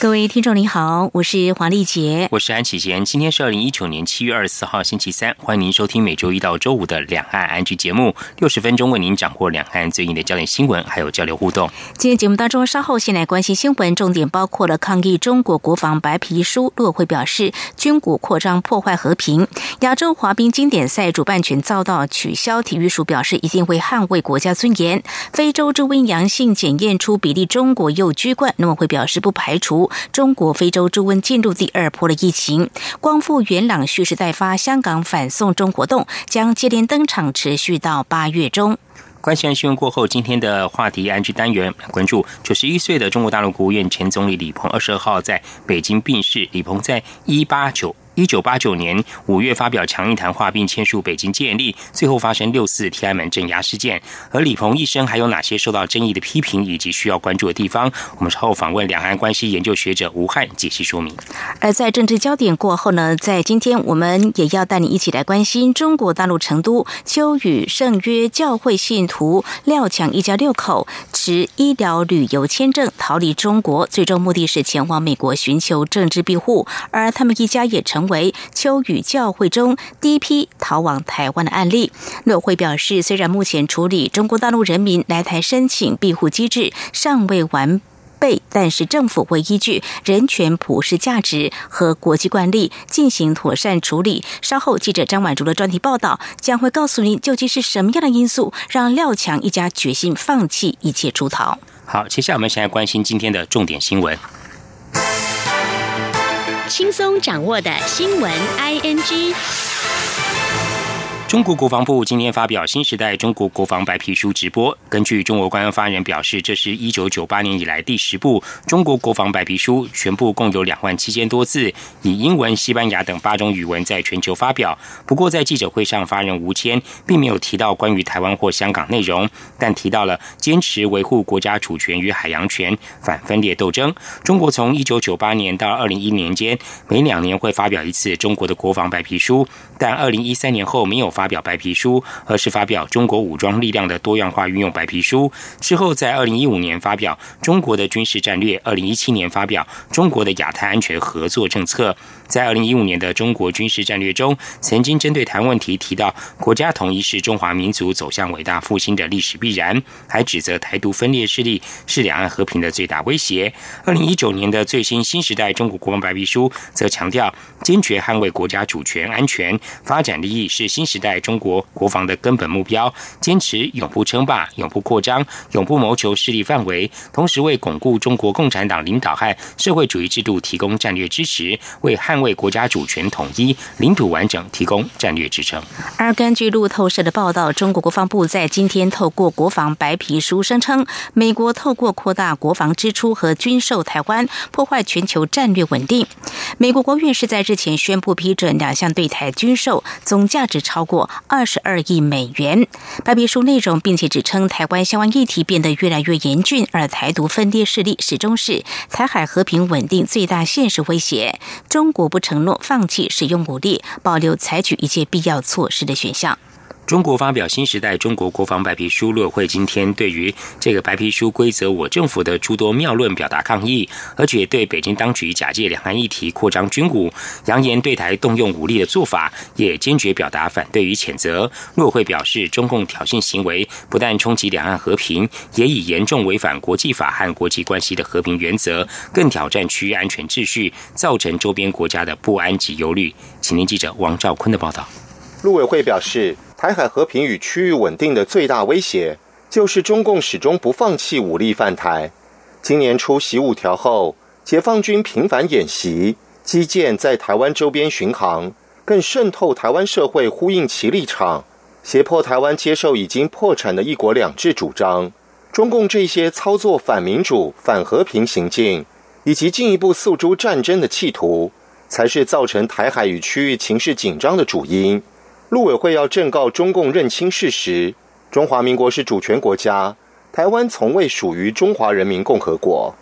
各位听众您好，我是黄丽杰，我是安启贤。今天是二零一九年七月二十四号星期三，欢迎您收听每周一到周五的两岸安居节目，六十分钟为您掌握两岸最近的焦点新闻，还有交流互动。今天节目当中，稍后先来关心新闻，重点包括了抗议中国国防白皮书，陆委会表示军武扩张破坏和平；亚洲滑冰经典赛主办权遭到取消，体育署表示一定会捍卫国家尊严；非洲猪瘟阳性检验出比例，中国又居冠，陆委会表示不排除。中国非洲猪瘟进入第二波的疫情，光复元朗蓄势待发，香港反送中活动将接连登场，持续到八月中。关心案新闻过后，今天的话题安居单元关注九十一岁的中国大陆国务院前总理李鹏二十二号在北京病逝。李鹏在一八九。一九八九年五月发表强硬谈话，并签署北京建立，最后发生六四天安门镇压事件。而李鹏一生还有哪些受到争议的批评，以及需要关注的地方？我们稍后访问两岸关系研究学者吴汉解析说明。而在政治焦点过后呢，在今天我们也要带你一起来关心中国大陆成都秋雨圣约教会信徒廖强一家六口持医疗旅游签证逃离中国，最终目的是前往美国寻求政治庇护，而他们一家也成。为秋雨教会中第一批逃往台湾的案例，乐会表示，虽然目前处理中国大陆人民来台申请庇护机制尚未完备，但是政府会依据人权普世价值和国际惯例进行妥善处理。稍后记者张婉竹的专题报道将会告诉您，究竟是什么样的因素让廖强一家决心放弃一切出逃。好，接下来我们先来关心今天的重点新闻。轻松掌握的新闻，I N G。中国国防部今天发表新时代中国国防白皮书直播。根据中国官方发言人表示，这是一九九八年以来第十部中国国防白皮书，全部共有两万七千多字，以英文、西班牙等八种语文在全球发表。不过，在记者会上，发言人吴谦并没有提到关于台湾或香港内容，但提到了坚持维护国家主权与海洋权、反分裂斗争。中国从一九九八年到二零一年间，每两年会发表一次中国的国防白皮书，但二零一三年后没有发。发表白皮书，而是发表中国武装力量的多样化运用白皮书。之后，在二零一五年发表中国的军事战略，二零一七年发表中国的亚太安全合作政策。在二零一五年的中国军事战略中，曾经针对台湾问题提到，国家统一是中华民族走向伟大复兴的历史必然，还指责台独分裂势力是两岸和平的最大威胁。二零一九年的最新新时代中国国防白皮书则强调，坚决捍卫国家主权、安全、发展利益是新时代。中国国防的根本目标，坚持永不称霸、永不扩张、永不谋求势力范围，同时为巩固中国共产党领导和社会主义制度提供战略支持，为捍卫国家主权统一、领土完整提供战略支撑。而根据路透社的报道，中国国防部在今天透过国防白皮书声称，美国透过扩大国防支出和军售台湾，破坏全球战略稳定。美国国务院是在日前宣布批准两项对台军售，总价值超过。二十二亿美元白皮书内容，并且指称台湾相关议题变得越来越严峻，而台独分裂势力始终是台海和平稳定最大现实威胁。中国不承诺放弃使用武力，保留采取一切必要措施的选项。中国发表新时代中国国防白皮书，陆委会今天对于这个白皮书规则我政府的诸多谬论表达抗议，而且对北京当局假借两岸议题扩张军武、扬言对台动用武力的做法，也坚决表达反对与谴责。陆委会表示，中共挑衅行为不但冲击两岸和平，也已严重违反国际法和国际关系的和平原则，更挑战区域安全秩序，造成周边国家的不安及忧虑。请听记者王兆坤的报道。陆委会表示。台海和平与区域稳定的最大威胁，就是中共始终不放弃武力犯台。今年初习五条后，解放军频繁演习，基建在台湾周边巡航，更渗透台湾社会，呼应其立场，胁迫台湾接受已经破产的一国两制主张。中共这些操作反民主、反和平行径，以及进一步诉诸战争的企图，才是造成台海与区域情势紧张的主因。陆委会要正告中共认清事实：中华民国是主权国家，台湾从未属于中华人民共和国。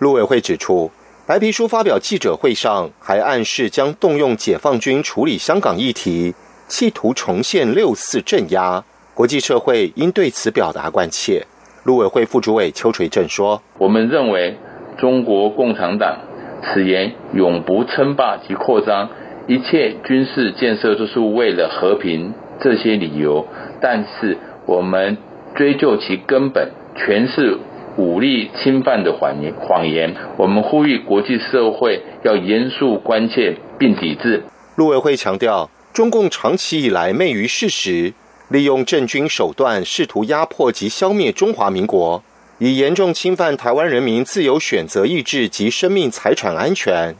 陆委会指出，白皮书发表记者会上还暗示将动用解放军处理香港议题，企图重现六四镇压。国际社会应对此表达关切。陆委会副主委邱垂正说：“我们认为中国共产党此言永不称霸及扩张，一切军事建设都是为了和平这些理由，但是我们追究其根本，全是武力侵犯的谎言。谎言，我们呼吁国际社会要严肃关切并抵制。”陆委会强调，中共长期以来昧于事实。利用政军手段试图压迫及消灭中华民国，以严重侵犯台湾人民自由选择意志及生命财产安全。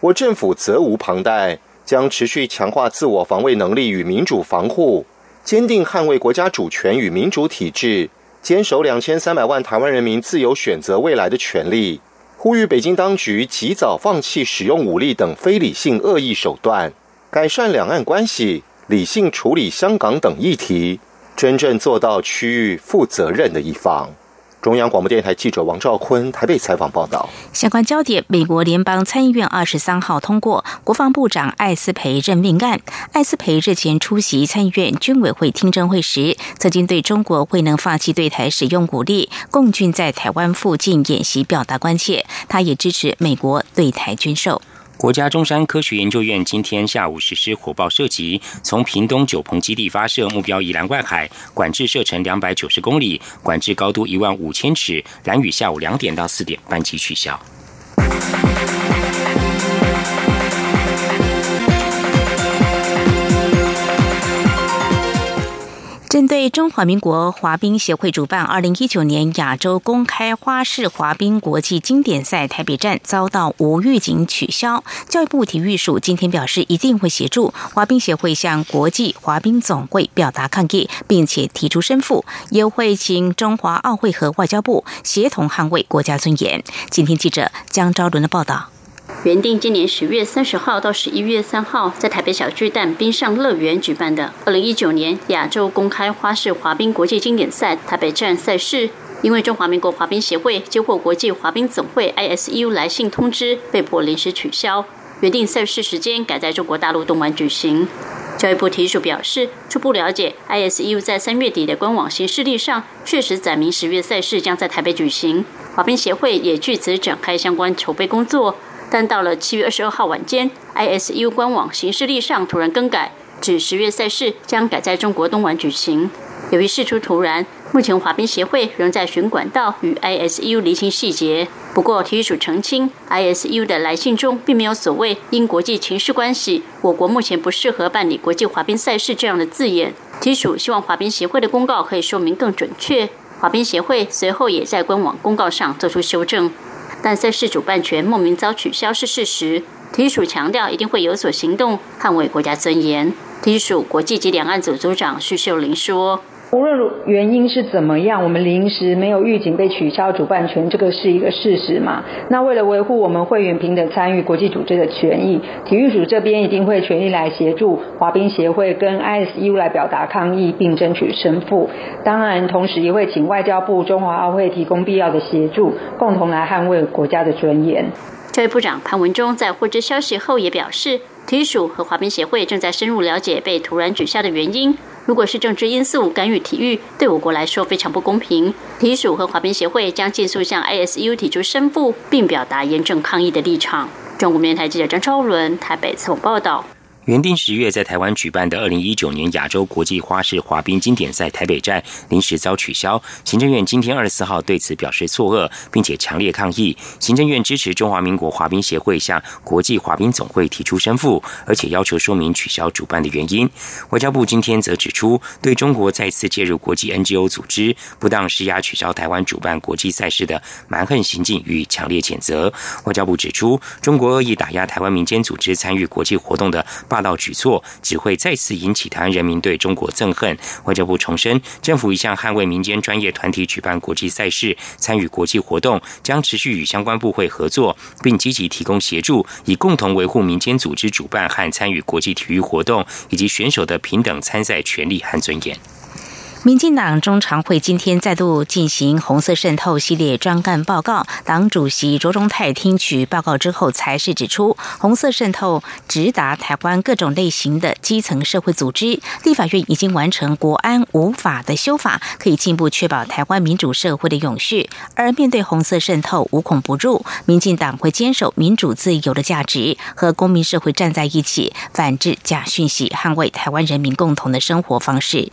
我政府责无旁贷，将持续强化自我防卫能力与民主防护，坚定捍卫国家主权与民主体制，坚守两千三百万台湾人民自由选择未来的权利。呼吁北京当局及早放弃使用武力等非理性恶意手段，改善两岸关系。理性处理香港等议题，真正做到区域负责任的一方。中央广播电台记者王兆坤台北采访报道。相关焦点：美国联邦参议院二十三号通过国防部长艾斯培任命案。艾斯培日前出席参议院军委会听证会时，曾经对中国未能放弃对台使用武力、共军在台湾附近演习表达关切。他也支持美国对台军售。国家中山科学研究院今天下午实施火爆射击，从屏东九鹏基地发射，目标宜兰外海，管制射程两百九十公里，管制高度一万五千尺。蓝雨下午两点到四点班机取消。针对中华民国滑冰协会主办二零一九年亚洲公开花式滑冰国际经典赛台北站遭到无预警取消，教育部体育署今天表示一定会协助滑冰协会向国际滑冰总会表达抗议，并且提出申复，也会请中华奥会和外交部协同捍卫国家尊严。今天记者江昭伦的报道。原定今年十月三十号到十一月三号在台北小巨蛋冰上乐园举办的二零一九年亚洲公开花式滑冰国际经典赛台北站赛事，因为中华民国滑冰协会接获国际滑冰总会 ISU 来信通知，被迫临时取消。原定赛事时间改在中国大陆东莞举行。教育部提署表示，初步了解，ISU 在三月底的官网行事历上确实载明十月赛事将在台北举行，滑冰协会也据此展开相关筹备工作。但到了七月二十二号晚间，ISU 官网行事历上突然更改，指十月赛事将改在中国东莞举行。由于事出突然，目前滑冰协会仍在巡管道与 ISU 厘清细节。不过体育署澄清，ISU 的来信中并没有所谓因国际情势关系，我国目前不适合办理国际滑冰赛事这样的字眼。体育署希望滑冰协会的公告可以说明更准确。滑冰协会随后也在官网公告上做出修正。但赛事主办权莫名遭取消是事实，体育署强调一定会有所行动，捍卫国家尊严。体育署国际及两岸组组长徐秀玲说。无论原因是怎么样，我们临时没有预警被取消主办权，这个是一个事实嘛？那为了维护我们会员平等参与国际组织的权益，体育署这边一定会全力来协助滑冰协会跟 ISU 来表达抗议，并争取胜负。当然，同时也会请外交部、中华奥会提供必要的协助，共同来捍卫国家的尊严。教育部长潘文忠在获知消息后也表示，体育署和滑冰协会正在深入了解被突然取消的原因。如果是政治因素干预体育，对我国来说非常不公平。体署和滑冰协会将尽速向 ISU 提出申复，并表达严正抗议的立场。中国电台记者张超伦台北采访报道。原定十月在台湾举办的二零一九年亚洲国际花式滑冰经典赛台北站临时遭取消，行政院今天二十四号对此表示错愕，并且强烈抗议。行政院支持中华民国滑冰协会向国际滑冰总会提出申复，而且要求说明取消主办的原因。外交部今天则指出，对中国再次介入国际 NGO 组织，不当施压取消台湾主办国际赛事的蛮横行径予以强烈谴责。外交部指出，中国恶意打压台湾民间组织参与国际活动的。霸道举措只会再次引起台湾人民对中国憎恨。外交部重申，政府一向捍卫民间专业团体举办国际赛事、参与国际活动，将持续与相关部会合作，并积极提供协助，以共同维护民间组织主办和参与国际体育活动以及选手的平等参赛权利和尊严。民进党中常会今天再度进行红色渗透系列专干报告。党主席卓荣泰听取报告之后，才是指出，红色渗透直达台湾各种类型的基层社会组织。立法院已经完成国安无法的修法，可以进一步确保台湾民主社会的永续。而面对红色渗透无孔不入，民进党会坚守民主自由的价值，和公民社会站在一起，反制假讯息，捍卫台湾人民共同的生活方式。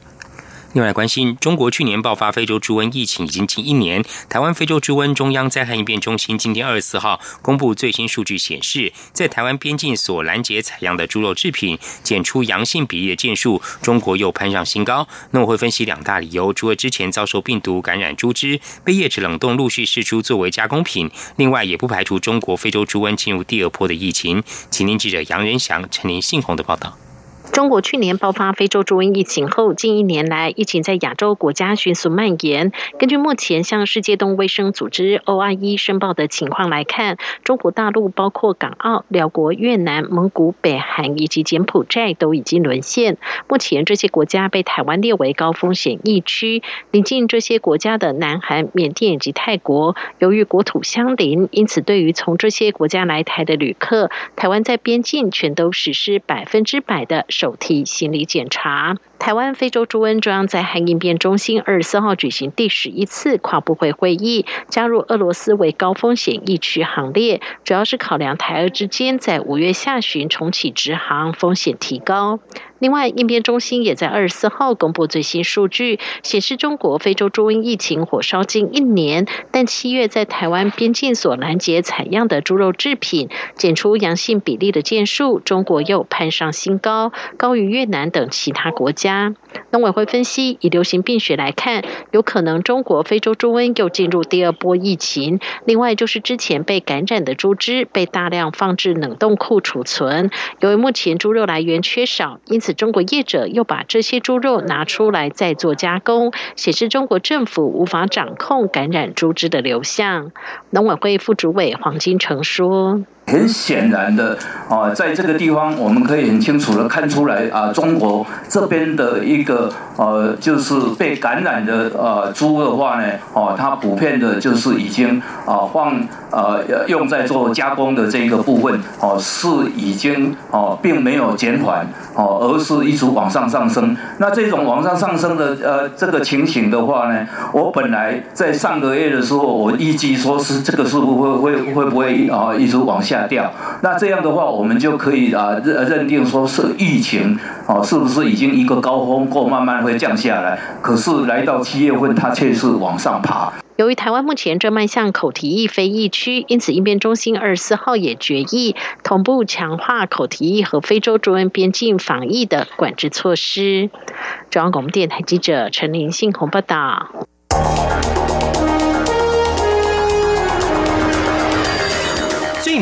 另外，关心中国去年爆发非洲猪瘟疫情已经近一年，台湾非洲猪瘟中央灾害应变中心今天二十四号公布最新数据显示，在台湾边境所拦截采样的猪肉制品检出阳性比例的件数，中国又攀上新高。那我会分析两大理由，除了之前遭受病毒感染猪只被叶子冷冻陆续释出作为加工品，另外也不排除中国非洲猪瘟进入第二波的疫情。请您记者杨仁祥、陈林信宏的报道。中国去年爆发非洲猪瘟疫情后，近一年来疫情在亚洲国家迅速蔓延。根据目前向世界动物卫生组织 OIE 申报的情况来看，中国大陆包括港澳、辽国、越南、蒙古、北韩以及柬埔寨都已经沦陷。目前这些国家被台湾列为高风险疫区。临近这些国家的南韩、缅甸以及泰国，由于国土相邻，因此对于从这些国家来台的旅客，台湾在边境全都实施百分之百的。手提行李检查。台湾非洲猪瘟中央灾害应变中心二十四号举行第十一次跨部会会议，加入俄罗斯为高风险疫区行列，主要是考量台俄之间在五月下旬重启直航风险提高。另外，应变中心也在二十四号公布最新数据，显示中国非洲猪瘟疫情火烧近一年，但七月在台湾边境所拦截采样的猪肉制品检出阳性比例的件数，中国又攀上新高，高于越南等其他国家。农委会分析，以流行病学来看，有可能中国非洲猪瘟又进入第二波疫情。另外，就是之前被感染的猪只被大量放置冷冻库储存，由于目前猪肉来源缺少，因此中国业者又把这些猪肉拿出来再做加工，显示中国政府无法掌控感染猪只的流向。农委会副主委黄金城说。很显然的啊，在这个地方，我们可以很清楚的看出来啊，中国这边的一个呃，就是被感染的呃猪的话呢，哦，它普遍的就是已经啊放呃用在做加工的这个部分，哦，是已经哦并没有减缓哦，而是一直往上上升。那这种往上上升的呃这个情形的话呢，我本来在上个月的时候，我预计说是这个是不会会会不会啊一直往下。下掉，那这样的话，我们就可以啊认认定说是疫情哦，是不是已经一个高峰过，慢慢会降下来？可是来到七月份，它却是往上爬。由于台湾目前正迈向口蹄疫非疫区，因此应变中心二十四号也决议同步强化口蹄疫和非洲猪瘟边境防疫的管制措施。中央广播电台记者陈林信宏报道。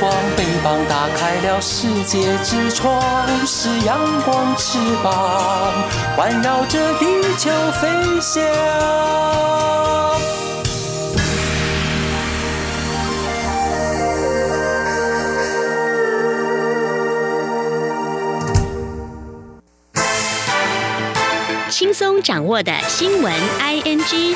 光打开了世界之窗，是阳光翅膀，环绕着地球飞翔。轻松掌握的新闻，I N G。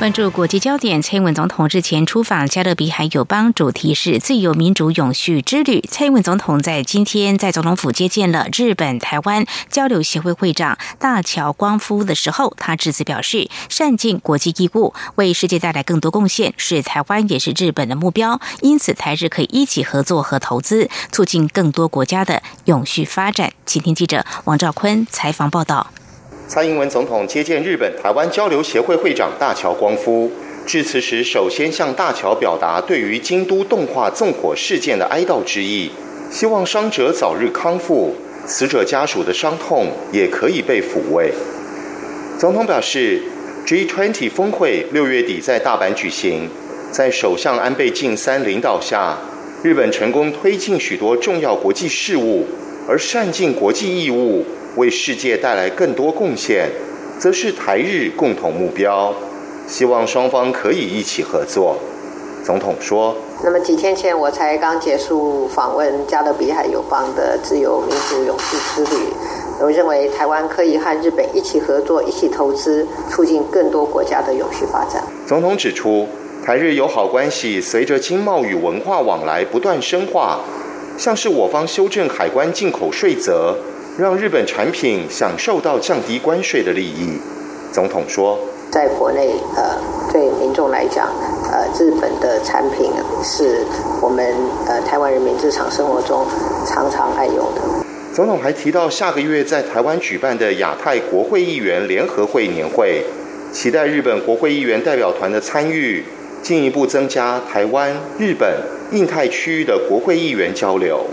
关注国际焦点，蔡英文总统日前出访加勒比海友邦，主题是自由民主永续之旅。蔡英文总统在今天在总统府接见了日本台湾交流协会会长大桥光夫的时候，他致辞表示，善尽国际义务，为世界带来更多贡献，是台湾也是日本的目标。因此，台日可以一起合作和投资，促进更多国家的永续发展。请听记者王兆坤采访报道。蔡英文总统接见日本台湾交流协会会长大桥光夫，致辞时首先向大桥表达对于京都动画纵火事件的哀悼之意，希望伤者早日康复，死者家属的伤痛也可以被抚慰。总统表示，G20 峰会六月底在大阪举行，在首相安倍晋三领导下，日本成功推进许多重要国际事务，而善尽国际义务。为世界带来更多贡献，则是台日共同目标。希望双方可以一起合作。总统说：“那么几天前，我才刚结束访问加勒比海友邦的自由民主勇士之旅。我认为台湾可以和日本一起合作，一起投资，促进更多国家的永续发展。”总统指出，台日友好关系随着经贸与文化往来不断深化，像是我方修正海关进口税则。让日本产品享受到降低关税的利益，总统说，在国内，呃，对民众来讲，呃，日本的产品是我们呃台湾人民日常生活中常常爱用的。总统还提到，下个月在台湾举办的亚太国会议员联合会年会，期待日本国会议员代表团的参与，进一步增加台湾、日本、印太区域的国会议员交流。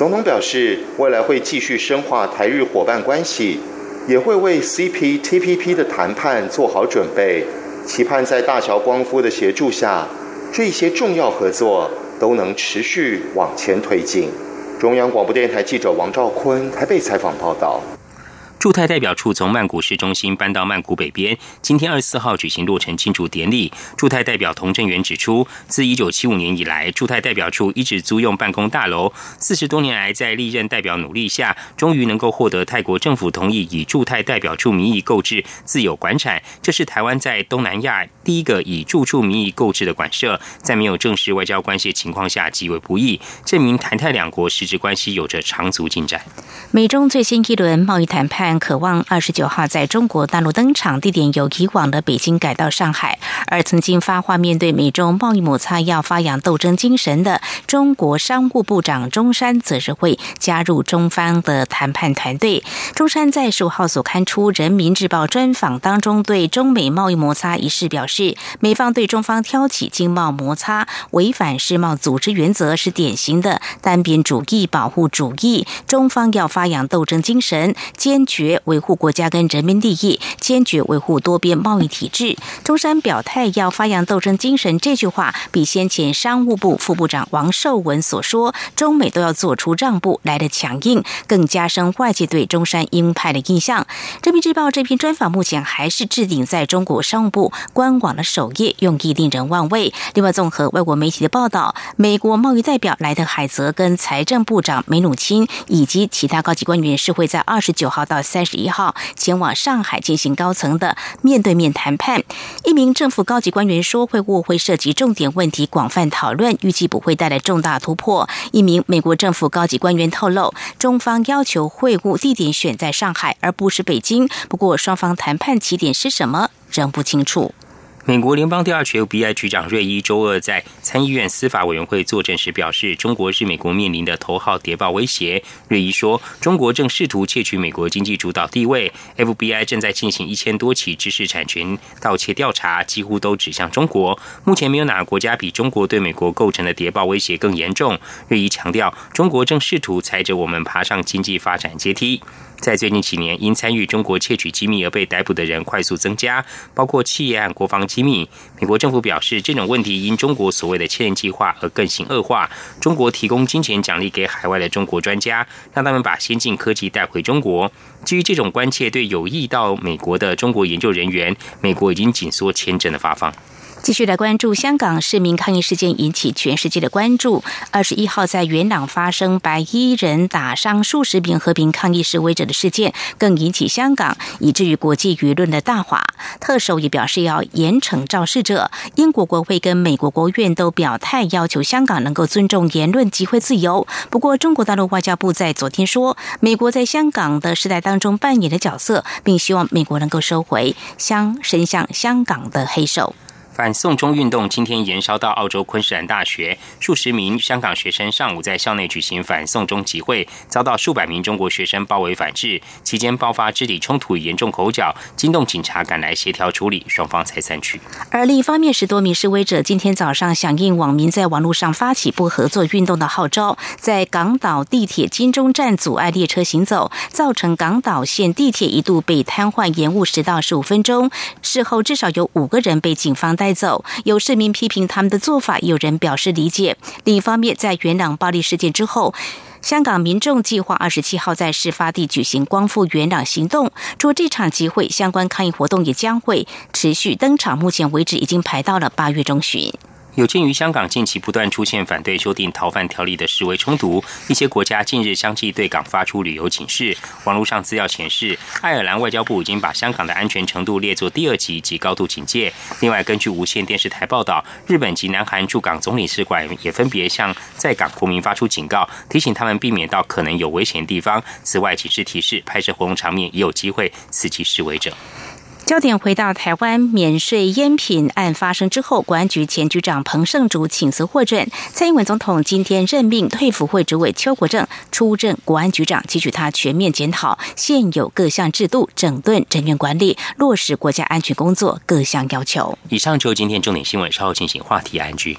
总统表示，未来会继续深化台日伙伴关系，也会为 CPTPP 的谈判做好准备，期盼在大桥光夫的协助下，这些重要合作都能持续往前推进。中央广播电台记者王兆坤台北采访报道。驻泰代表处从曼谷市中心搬到曼谷北边，今天二十四号举行落成庆祝典礼。驻泰代表童振源指出，自一九七五年以来，驻泰代表处一直租用办公大楼。四十多年来，在历任代表努力下，终于能够获得泰国政府同意，以驻泰代表处名义购置自有馆产。这是台湾在东南亚第一个以住处名义购置的馆舍，在没有正式外交关系的情况下极为不易，证明台泰两国实质关系有着长足进展。美中最新一轮贸易谈判。渴望二十九号在中国大陆登场，地点由以往的北京改到上海。而曾经发话面对美中贸易摩擦要发扬斗争精神的中国商务部长中山，则是会加入中方的谈判团队。中山在十五号所刊出《人民日报》专访当中，对中美贸易摩擦一事表示，美方对中方挑起经贸摩擦，违反世贸组织原则，是典型的单边主义、保护主义。中方要发扬斗争精神，坚决。决维护国家跟人民利益，坚决维护多边贸易体制。中山表态要发扬斗争精神，这句话比先前商务部副部长王受文所说“中美都要做出让步”来的强硬，更加深外界对中山鹰派的印象。人民日报这篇专访目前还是置顶在中国商务部官网的首页，用意令人万味。另外，综合外国媒体的报道，美国贸易代表莱特海泽跟财政部长梅努钦以及其他高级官员是会在二十九号到。三十一号前往上海进行高层的面对面谈判。一名政府高级官员说，会晤会涉及重点问题，广泛讨论，预计不会带来重大突破。一名美国政府高级官员透露，中方要求会晤地点选在上海，而不是北京。不过，双方谈判起点是什么仍不清楚。美国联邦调查局 FBI 局长瑞伊周二在参议院司法委员会作证时表示，中国是美国面临的头号谍报威胁。瑞伊说，中国正试图窃取美国经济主导地位，FBI 正在进行一千多起知识产权盗窃调查，几乎都指向中国。目前没有哪个国家比中国对美国构成的谍报威胁更严重。瑞伊强调，中国正试图踩着我们爬上经济发展阶梯。在最近几年，因参与中国窃取机密而被逮捕的人快速增加，包括企业和国防机密。美国政府表示，这种问题因中国所谓的“千人计划”而更新恶化。中国提供金钱奖励给海外的中国专家，让他们把先进科技带回中国。基于这种关切，对有意到美国的中国研究人员，美国已经紧缩签证的发放。继续来关注香港市民抗议事件引起全世界的关注。二十一号在元朗发生白衣人打伤数十名和平抗议示威者的事件，更引起香港以至于国际舆论的大哗。特首也表示要严惩肇事者。英国国会跟美国国务院都表态要求香港能够尊重言论集会自由。不过，中国大陆外交部在昨天说，美国在香港的时代当中扮演的角色，并希望美国能够收回香伸向香港的黑手。反送中运动今天延烧到澳洲昆士兰大学，数十名香港学生上午在校内举行反送中集会，遭到数百名中国学生包围反制，期间爆发肢体冲突，严重口角，惊动警察赶来协调处理，双方才散去。而另一方面，十多名示威者今天早上响应网民在网络上发起不合作运动的号召，在港岛地铁金钟站阻碍列车行走，造成港岛线地铁一度被瘫痪，延误十到十五分钟。事后至少有五个人被警方带。走，有市民批评他们的做法，有人表示理解。另一方面，在元朗暴力事件之后，香港民众计划二十七号在事发地举行光复元朗行动。除这场集会，相关抗议活动也将会持续登场。目前为止，已经排到了八月中旬。有鉴于香港近期不断出现反对修订逃犯条例的示威冲突，一些国家近日相继对港发出旅游警示。网络上资料显示，爱尔兰外交部已经把香港的安全程度列作第二级及高度警戒。另外，根据无线电视台报道，日本及南韩驻港总领事馆也分别向在港国民发出警告，提醒他们避免到可能有危险的地方。此外，警示提示拍摄活动场面也有机会刺激示威者。焦点回到台湾免税烟品案发生之后，国安局前局长彭胜竹请辞获准。蔡英文总统今天任命退辅会主委邱国正出任国安局长，期许他全面检讨现有各项制度，整顿人员管理，落实国家安全工作各项要求。以上就今天重点新闻，稍后进行话题安居。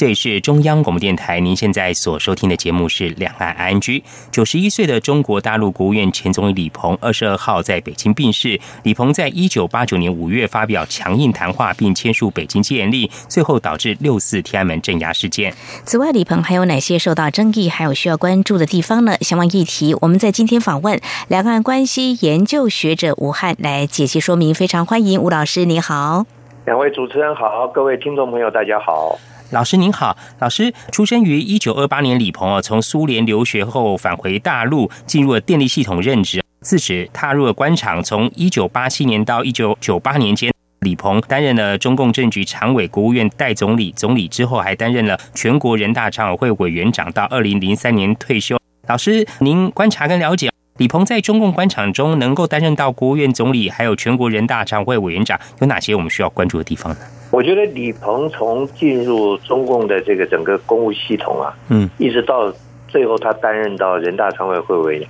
这里是中央广播电台，您现在所收听的节目是《两岸 I N G》。九十一岁的中国大陆国务院前总理李鹏二十二号在北京病逝。李鹏在一九八九年五月发表强硬谈话，并签署北京戒严令，最后导致六四天安门镇压事件。此外，李鹏还有哪些受到争议，还有需要关注的地方呢？相关议题，我们在今天访问两岸关系研究学者吴汉来解析说明。非常欢迎吴老师，你好。两位主持人好，各位听众朋友，大家好。老师您好，老师出生于一九二八年，李鹏啊，从苏联留学后返回大陆，进入了电力系统任职，自此踏入了官场。从一九八七年到一九九八年间，李鹏担任了中共政局常委、国务院代总理、总理之后，还担任了全国人大常委会委员长，到二零零三年退休。老师，您观察跟了解，李鹏在中共官场中能够担任到国务院总理，还有全国人大常委会委员长，有哪些我们需要关注的地方呢？我觉得李鹏从进入中共的这个整个公务系统啊，嗯，一直到最后他担任到人大常委会委员，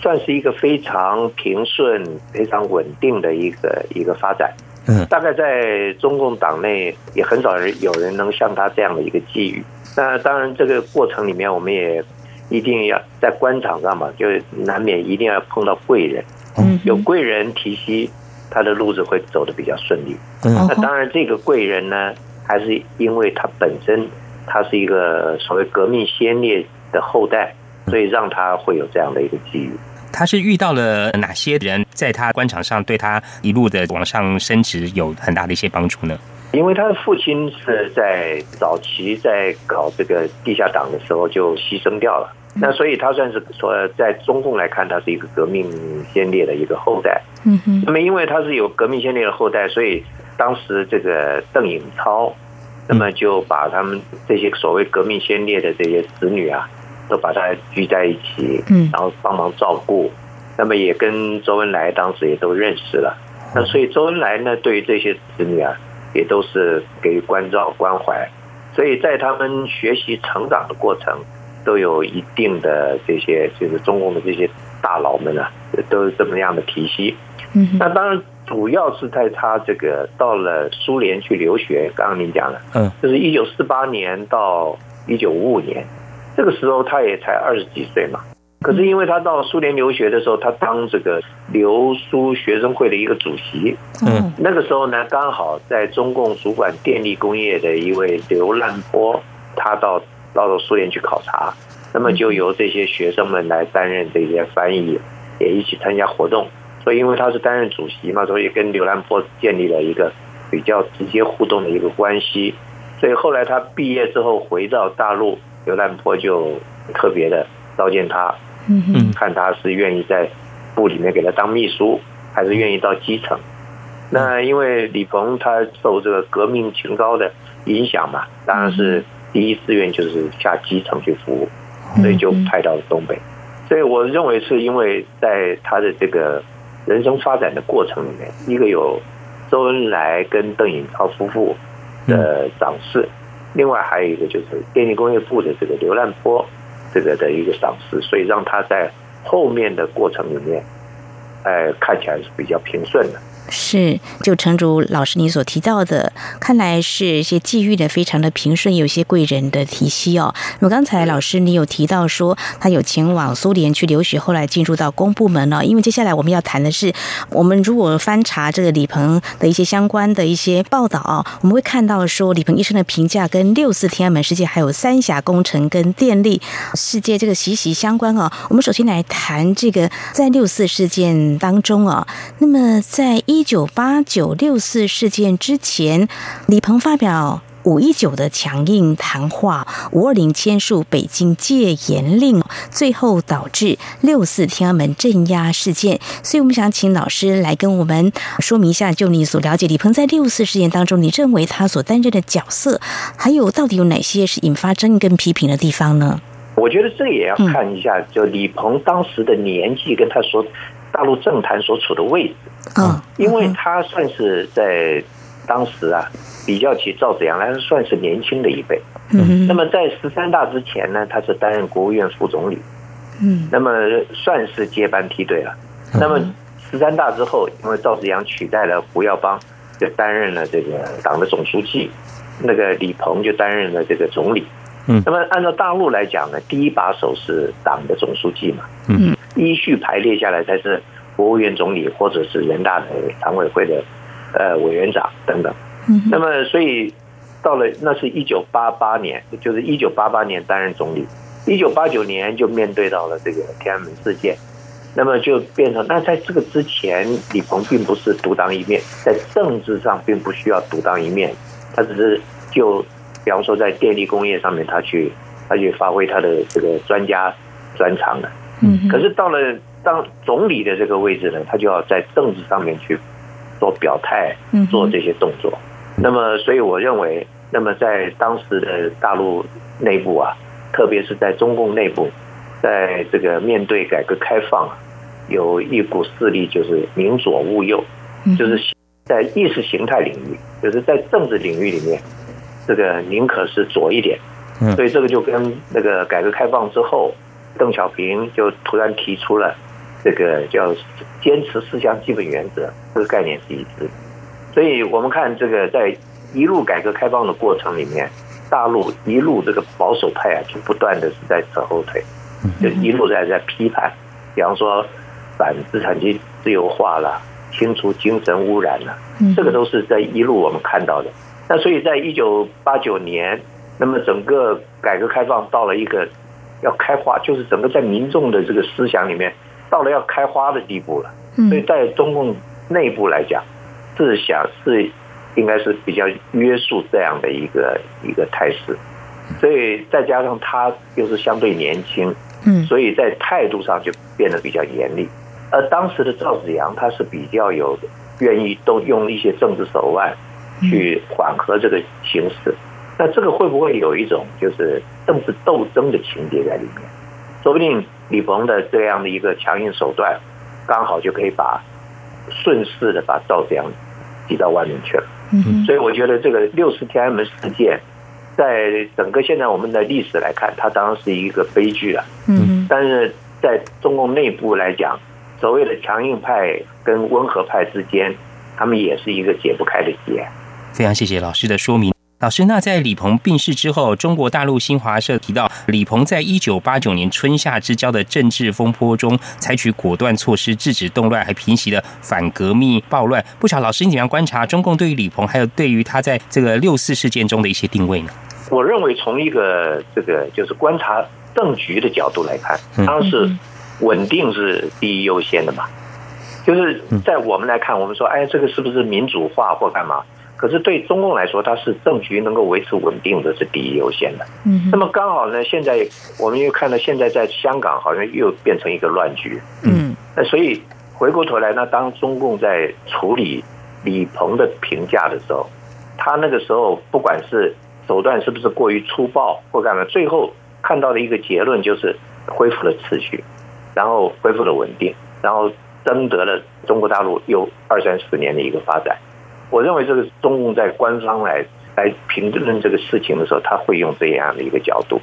算是一个非常平顺、非常稳定的一个一个发展。嗯，大概在中共党内也很少人有人能像他这样的一个际遇。那当然，这个过程里面我们也一定要在官场上嘛，就难免一定要碰到贵人，嗯有贵人提携，他的路子会走得比较顺利。那当然，这个贵人呢，还是因为他本身他是一个所谓革命先烈的后代，所以让他会有这样的一个机遇。他是遇到了哪些人，在他官场上对他一路的往上升职有很大的一些帮助呢？因为他的父亲是在早期在搞这个地下党的时候就牺牲掉了，那所以他算是说在中共来看，他是一个革命先烈的一个后代。嗯哼。那么因为他是有革命先烈的后代，所以当时这个邓颖超，那么就把他们这些所谓革命先烈的这些子女啊。都把他聚在一起，嗯，然后帮忙照顾，那么也跟周恩来当时也都认识了，那所以周恩来呢，对于这些子女啊，也都是给予关照关怀，所以在他们学习成长的过程，都有一定的这些就是中共的这些大佬们啊，都是这么样的体系。嗯，那当然主要是在他这个到了苏联去留学，刚刚您讲了，嗯，就是一九四八年到一九五五年。这个时候他也才二十几岁嘛，可是因为他到苏联留学的时候，他当这个留苏学生会的一个主席。嗯，那个时候呢，刚好在中共主管电力工业的一位刘兰波，他到到了苏联去考察，那么就由这些学生们来担任这些翻译，也一起参加活动。所以因为他是担任主席嘛，所以跟刘兰波建立了一个比较直接互动的一个关系。所以后来他毕业之后回到大陆。刘兰波就特别的召见他，嗯看他是愿意在部里面给他当秘书，还是愿意到基层。那因为李鹏他受这个革命情高的影响嘛，当然是第一志愿就是下基层去服务，所以就派到了东北。所以我认为是因为在他的这个人生发展的过程里面，一个有周恩来跟邓颖超夫妇的赏识。另外还有一个就是电力工业部的这个刘兰波，这个的一个赏识，所以让他在后面的过程里面，哎，看起来是比较平顺的。是，就诚如老师你所提到的，看来是一些际遇的非常的平顺，有些贵人的提携哦。那么刚才老师你有提到说，他有前往苏联去留学，后来进入到公部门了。因为接下来我们要谈的是，我们如果翻查这个李鹏的一些相关的一些报道，我们会看到说，李鹏医生的评价跟六四天安门事件，还有三峡工程跟电力事件这个息息相关哦。我们首先来谈这个在六四事件当中啊，那么在一。一九八九六四事件之前，李鹏发表五一九的强硬谈话，五二零签署北京戒严令，最后导致六四天安门镇压事件。所以我们想请老师来跟我们说明一下，就你所了解李鹏在六四事件当中，你认为他所担任的角色，还有到底有哪些是引发争议跟批评的地方呢？我觉得这也要看一下，就李鹏当时的年纪跟他说。大陆政坛所处的位置，嗯，因为他算是在当时啊，比较起赵紫阳来，算是年轻的一辈。嗯，那么在十三大之前呢，他是担任国务院副总理，嗯，那么算是接班梯队了。那么十三大之后，因为赵紫阳取代了胡耀邦，就担任了这个党的总书记，那个李鹏就担任了这个总理。嗯，那么按照大陆来讲呢，第一把手是党的总书记嘛，嗯。依序排列下来才是国务院总理或者是人大的常委会的呃委员长等等。那么，所以到了那是一九八八年，就是一九八八年担任总理，一九八九年就面对到了这个天安门事件，那么就变成那在这个之前，李鹏并不是独当一面，在政治上并不需要独当一面，他只是就比方说在电力工业上面，他去他去发挥他的这个专家专长的。嗯，可是到了当总理的这个位置呢，他就要在政治上面去做表态，做这些动作。那么，所以我认为，那么在当时的大陆内部啊，特别是在中共内部，在这个面对改革开放，有一股势力就是宁左勿右，就是在意识形态领域，就是在政治领域里面，这个宁可是左一点。所以这个就跟那个改革开放之后。邓小平就突然提出了这个叫坚持四项基本原则这个概念是一致，所以我们看这个在一路改革开放的过程里面，大陆一路这个保守派啊，就不断的是在扯后腿。就一路在在批判，比方说反资产阶级自由化了，清除精神污染了，这个都是在一路我们看到的。那所以在一九八九年，那么整个改革开放到了一个要开化，就是整个在民众的这个思想里面到了要开花的地步了。所以在中共内部来讲，是想是应该是比较约束这样的一个一个态势。所以再加上他又是相对年轻，嗯，所以在态度上就变得比较严厉。而当时的赵子阳，他是比较有愿意都用一些政治手腕去缓和这个形势。那这个会不会有一种就是政治斗争的情节在里面？说不定李鹏的这样的一个强硬手段，刚好就可以把顺势的把赵子阳挤到外面去了。嗯，所以我觉得这个六四天安门事件。在整个现在我们的历史来看，它当然是一个悲剧了。嗯，但是在中共内部来讲，所谓的强硬派跟温和派之间，他们也是一个解不开的结。非常谢谢老师的说明。老师，那在李鹏病逝之后，中国大陆新华社提到，李鹏在一九八九年春夏之交的政治风波中，采取果断措施制止动乱，还平息了反革命暴乱。不巧，老师你怎样观察中共对于李鹏，还有对于他在这个六四事件中的一些定位呢？我认为从一个这个就是观察政局的角度来看，当然是稳定是第一优先的嘛。就是在我们来看，我们说，哎，这个是不是民主化或干嘛？可是对中共来说，它是政局能够维持稳定的是第一优先的。嗯。那么刚好呢，现在我们又看到现在在香港好像又变成一个乱局。嗯。那所以回过头来，那当中共在处理李鹏的评价的时候，他那个时候不管是手段是不是过于粗暴或干嘛？最后看到的一个结论就是恢复了秩序，然后恢复了稳定，然后争得了中国大陆又二三十年的一个发展。我认为这个中共在官方来来评论这个事情的时候，他会用这样的一个角度，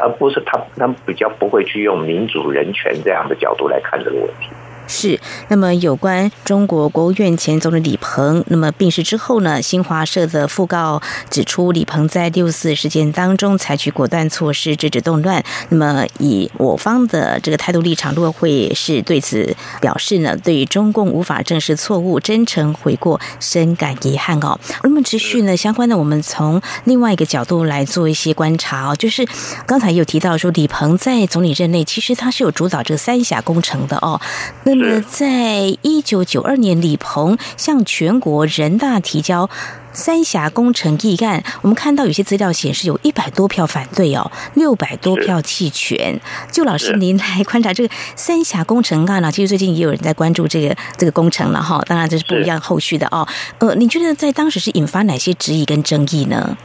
而不是他他们比较不会去用民主人权这样的角度来看这个问题。是，那么有关中国国务院前总理李鹏，那么病逝之后呢？新华社的讣告指出，李鹏在六四事件当中采取果断措施制止动乱。那么以我方的这个态度立场，陆委会是对此表示呢，对于中共无法正视错误，真诚悔过，深感遗憾哦。那么持续呢，相关的我们从另外一个角度来做一些观察哦，就是刚才有提到说，李鹏在总理任内，其实他是有主导这个三峡工程的哦。那呃，在一九九二年，李鹏向全国人大提交三峡工程议案，我们看到有些资料显示有一百多票反对哦，六百多票弃权。就老师您来观察这个三峡工程案呢？其实最近也有人在关注这个这个工程了哈。当然这是不一样后续的哦。呃，你觉得在当时是引发哪些质疑跟争议呢？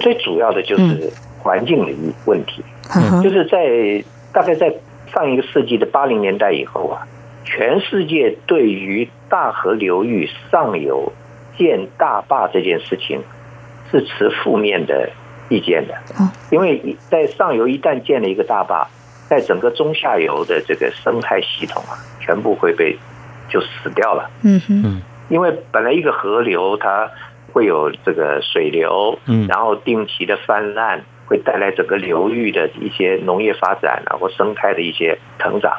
最主要的就是环境的一问题，就是在大概在上一个世纪的八零年代以后啊。全世界对于大河流域上游建大坝这件事情是持负面的意见的，因为在上游一旦建了一个大坝，在整个中下游的这个生态系统啊，全部会被就死掉了。嗯哼，因为本来一个河流它会有这个水流，嗯，然后定期的泛滥，会带来整个流域的一些农业发展啊或生态的一些成长。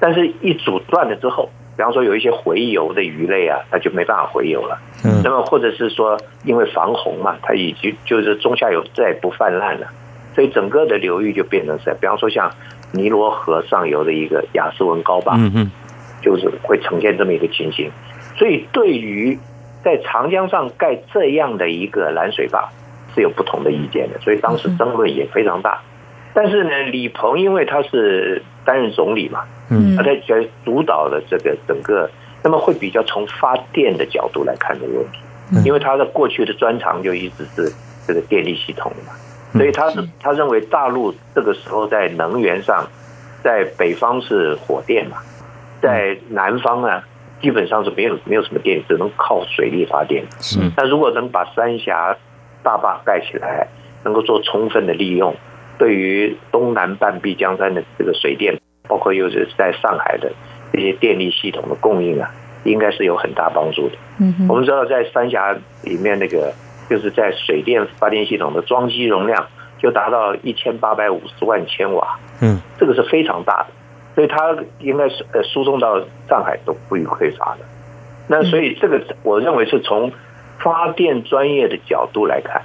但是，一阻断了之后，比方说有一些回游的鱼类啊，它就没办法回游了。嗯。那么，或者是说，因为防洪嘛，它已经就是中下游再不泛滥了，所以整个的流域就变成是，比方说像尼罗河上游的一个雅斯文高坝，嗯嗯，就是会呈现这么一个情形。所以，对于在长江上盖这样的一个拦水坝，是有不同的意见的。所以当时争论也非常大。但是呢，李鹏因为他是担任总理嘛。嗯，他在主导的这个整个，那么会比较从发电的角度来看这个问题，因为他的过去的专长就一直是这个电力系统嘛，所以他是他认为大陆这个时候在能源上，在北方是火电嘛，在南方呢基本上是没有没有什么电，只能靠水力发电。是，那如果能把三峡大坝盖起来，能够做充分的利用，对于东南半壁江山的这个水电。包括又是在上海的这些电力系统的供应啊，应该是有很大帮助的。嗯，我们知道在三峡里面那个，就是在水电发电系统的装机容量就达到一千八百五十万千瓦，嗯，这个是非常大的，所以它应该是呃输送到上海都不予匮乏的。那所以这个我认为是从发电专业的角度来看，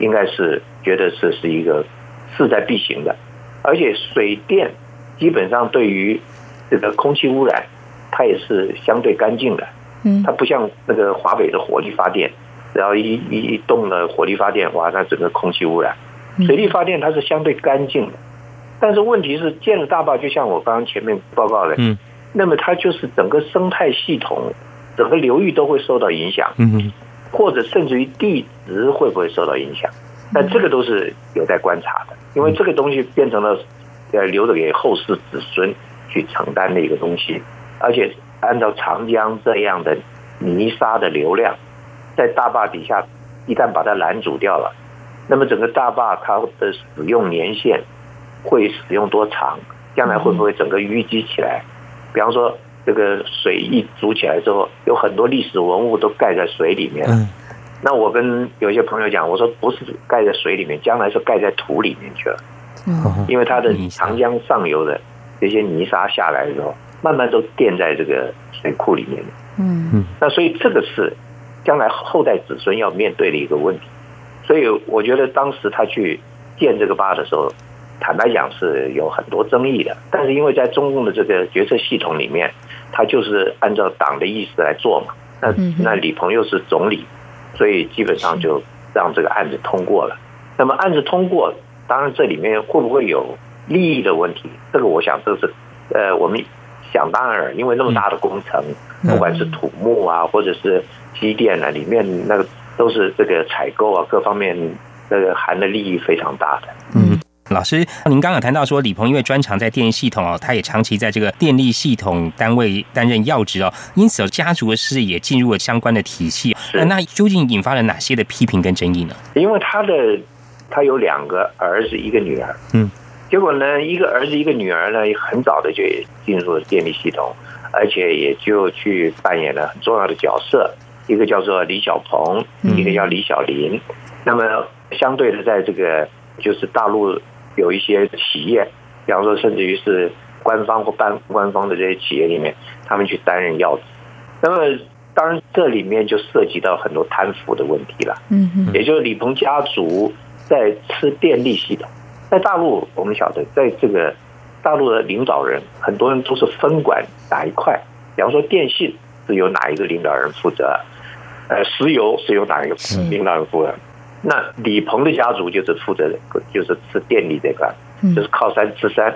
应该是觉得这是一个势在必行的，而且水电基本上对于这个空气污染，它也是相对干净的，嗯，它不像那个华北的火力发电，然后一一一动了火力发电，哇，那整个空气污染。水力发电它是相对干净的，但是问题是建了大坝，就像我刚刚前面报告的，嗯，那么它就是整个生态系统、整个流域都会受到影响，嗯，或者甚至于地质会不会受到影响？那这个都是有待观察的，因为这个东西变成了呃留着给后世子孙去承担的一个东西，而且按照长江这样的泥沙的流量，在大坝底下一旦把它拦阻掉了。那么整个大坝它的使用年限会使用多长？将来会不会整个淤积起来？比方说，这个水一筑起来之后，有很多历史文物都盖在水里面。那我跟有些朋友讲，我说不是盖在水里面，将来是盖在土里面去了。嗯因为它的长江上游的这些泥沙下来的时候，慢慢都垫在这个水库里面。嗯嗯。那所以这个是将来后代子孙要面对的一个问题。所以我觉得当时他去建这个坝的时候，坦白讲是有很多争议的。但是因为在中共的这个决策系统里面，他就是按照党的意思来做嘛。那那李鹏又是总理，所以基本上就让这个案子通过了。那么案子通过，当然这里面会不会有利益的问题？这个我想这是呃我们想当然，因为那么大的工程，不管是土木啊，或者是机电啊，里面那个。都是这个采购啊，各方面那个含的利益非常大的。嗯，老师，您刚刚谈到说李鹏因为专长在电力系统哦，他也长期在这个电力系统单位担任要职哦，因此家族的事也进入了相关的体系。那究竟引发了哪些的批评跟争议呢？因为他的他有两个儿子，一个女儿。嗯，结果呢，一个儿子一个女儿呢，很早的就进入了电力系统，而且也就去扮演了很重要的角色。一个叫做李小鹏，一个叫李小林。那么相对的，在这个就是大陆有一些企业，比方说甚至于是官方或半官方的这些企业里面，他们去担任要职。那么当然这里面就涉及到很多贪腐的问题了。嗯嗯。也就是李鹏家族在吃电力系统，在大陆我们晓得，在这个大陆的领导人，很多人都是分管哪一块，比方说电信是由哪一个领导人负责。呃，石油是由哪一个领导人负责？那李鹏的家族就是负责，就是吃电力这块，就是靠山吃山。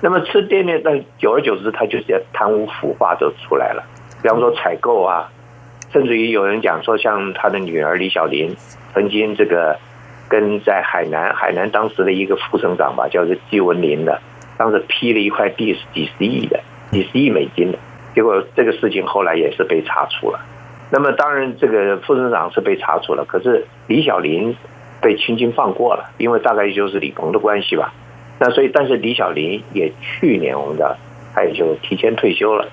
那么吃电力，那久而久之，他就是贪污腐化就出来了。比方说采购啊，甚至于有人讲说，像他的女儿李小林，曾经这个跟在海南，海南当时的一个副省长吧，叫做季文林的，当时批了一块地是几十亿的，几十亿美金的，结果这个事情后来也是被查处了。那么当然，这个副省长是被查处了，可是李小林被轻轻放过了，因为大概就是李鹏的关系吧。那所以，但是李小林也去年我们的他也就提前退休了，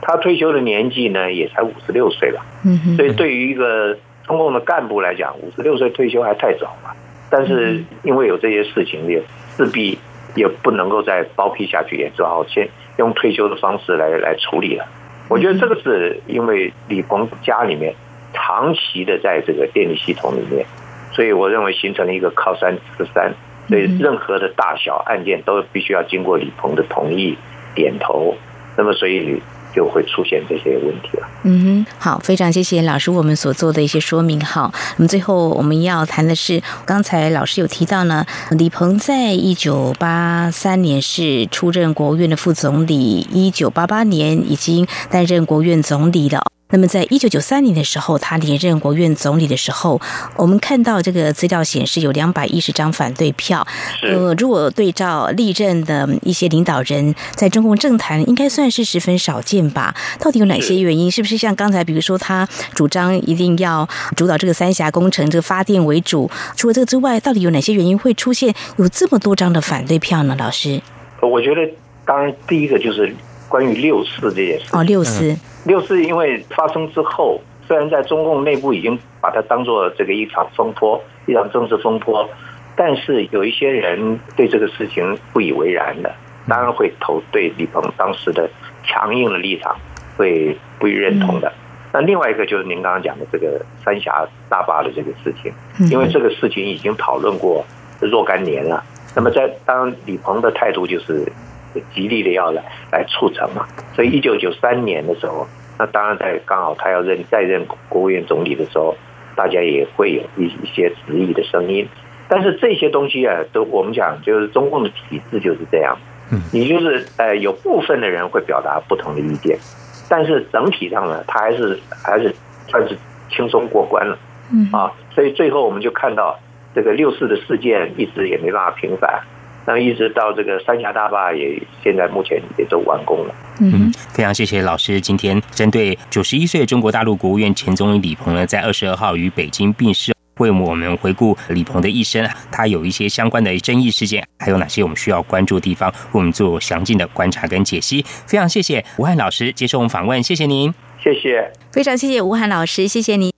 他退休的年纪呢也才五十六岁吧。嗯所以对于一个中共的干部来讲，五十六岁退休还太早了。但是因为有这些事情，也势必也不能够再包庇下去，也只好先用退休的方式来来处理了。我觉得这个是因为李鹏家里面长期的在这个电力系统里面，所以我认为形成了一个靠山吃山，所以任何的大小案件都必须要经过李鹏的同意点头，那么所以。就会出现这些问题了。嗯哼，好，非常谢谢老师我们所做的一些说明。好，那么最后我们要谈的是，刚才老师有提到呢，李鹏在一九八三年是出任国务院的副总理，一九八八年已经担任国务院总理了。那么，在一九九三年的时候，他连任国务院总理的时候，我们看到这个资料显示有两百一十张反对票。呃，如果对照历任的一些领导人，在中共政坛应该算是十分少见吧？到底有哪些原因？是不是像刚才，比如说他主张一定要主导这个三峡工程，这个发电为主？除了这个之外，到底有哪些原因会出现有这么多张的反对票呢？老师，我觉得，当然第一个就是关于六四这件事。哦，六四。六四因为发生之后，虽然在中共内部已经把它当做这个一场风波，一场政治风波，但是有一些人对这个事情不以为然的，当然会投对李鹏当时的强硬的立场会不予认同的。那另外一个就是您刚刚讲的这个三峡大坝的这个事情，因为这个事情已经讨论过若干年了。那么在当李鹏的态度就是极力的要来来促成嘛，所以一九九三年的时候，那当然在刚好他要任再任国务院总理的时候，大家也会有一一些质疑的声音。但是这些东西啊，都我们讲就是中共的体制就是这样，嗯，你就是呃有部分的人会表达不同的意见，但是整体上呢，他还是还是算是轻松过关了，嗯。啊，所以最后我们就看到这个六四的事件一直也没办法平反，那一直到这个三峡大坝也现在目前也都完工了。嗯，非常谢谢老师今天针对九十一岁中国大陆国务院前总理李鹏呢，在二十二号于北京病逝。为我们回顾李鹏的一生，他有一些相关的争议事件，还有哪些我们需要关注的地方，为我们做详尽的观察跟解析。非常谢谢吴汉老师接受我们访问，谢谢您，谢谢，非常谢谢吴汉老师，谢谢您。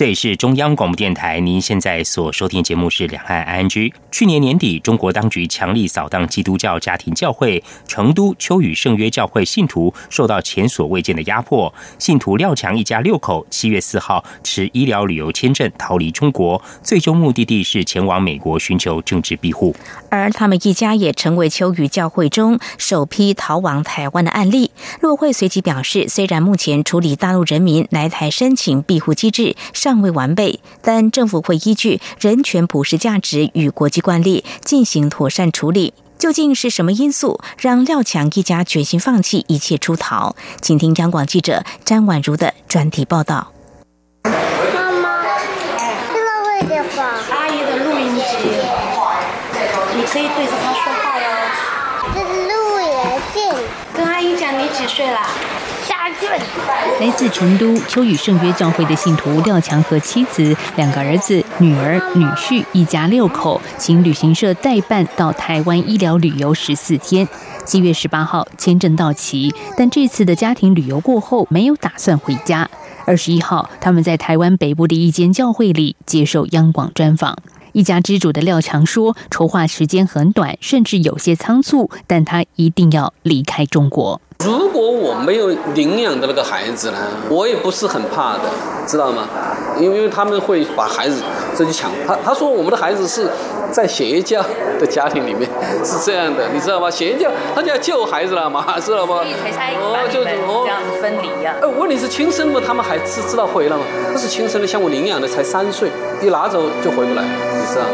这里是中央广播电台，您现在所收听节目是《两岸 ING》。去年年底，中国当局强力扫荡基督教家庭教会，成都秋雨圣约教会信徒受到前所未见的压迫。信徒廖强一家六口，七月四号持医疗旅游签证逃离中国，最终目的地是前往美国寻求政治庇护。而他们一家也成为秋雨教会中首批逃往台湾的案例。洛会随即表示，虽然目前处理大陆人民来台申请庇护机制未完备，但政府会依据人权普世价值与国际惯例进行妥善处理。究竟是什么因素让廖强一家决心放弃一切出逃？请听央广记者詹婉如的专题报道。妈妈，这个会电话，阿姨的录音机，你可以对着他说话哟。这是录音机，跟阿姨讲你几岁了。来自成都秋雨圣约教会的信徒廖强和妻子、两个儿子、女儿、女婿，一家六口，请旅行社代办到台湾医疗旅游十四天。七月十八号签证到期，但这次的家庭旅游过后没有打算回家。二十一号，他们在台湾北部的一间教会里接受央广专访。一家之主的廖强说：“筹划时间很短，甚至有些仓促，但他一定要离开中国。”如果我没有领养的那个孩子呢，我也不是很怕的，知道吗？因为他们会把孩子这就抢。他他说我们的孩子是在邪教的家庭里面是这样的，你知道吗？邪教他就要救孩子了嘛，知道吗？哦，就哦这样子分离呀。呃，问题是亲生的，他们还是知道回来吗？那是亲生的，像我领养的才三岁，一拿走就回不来，你知道。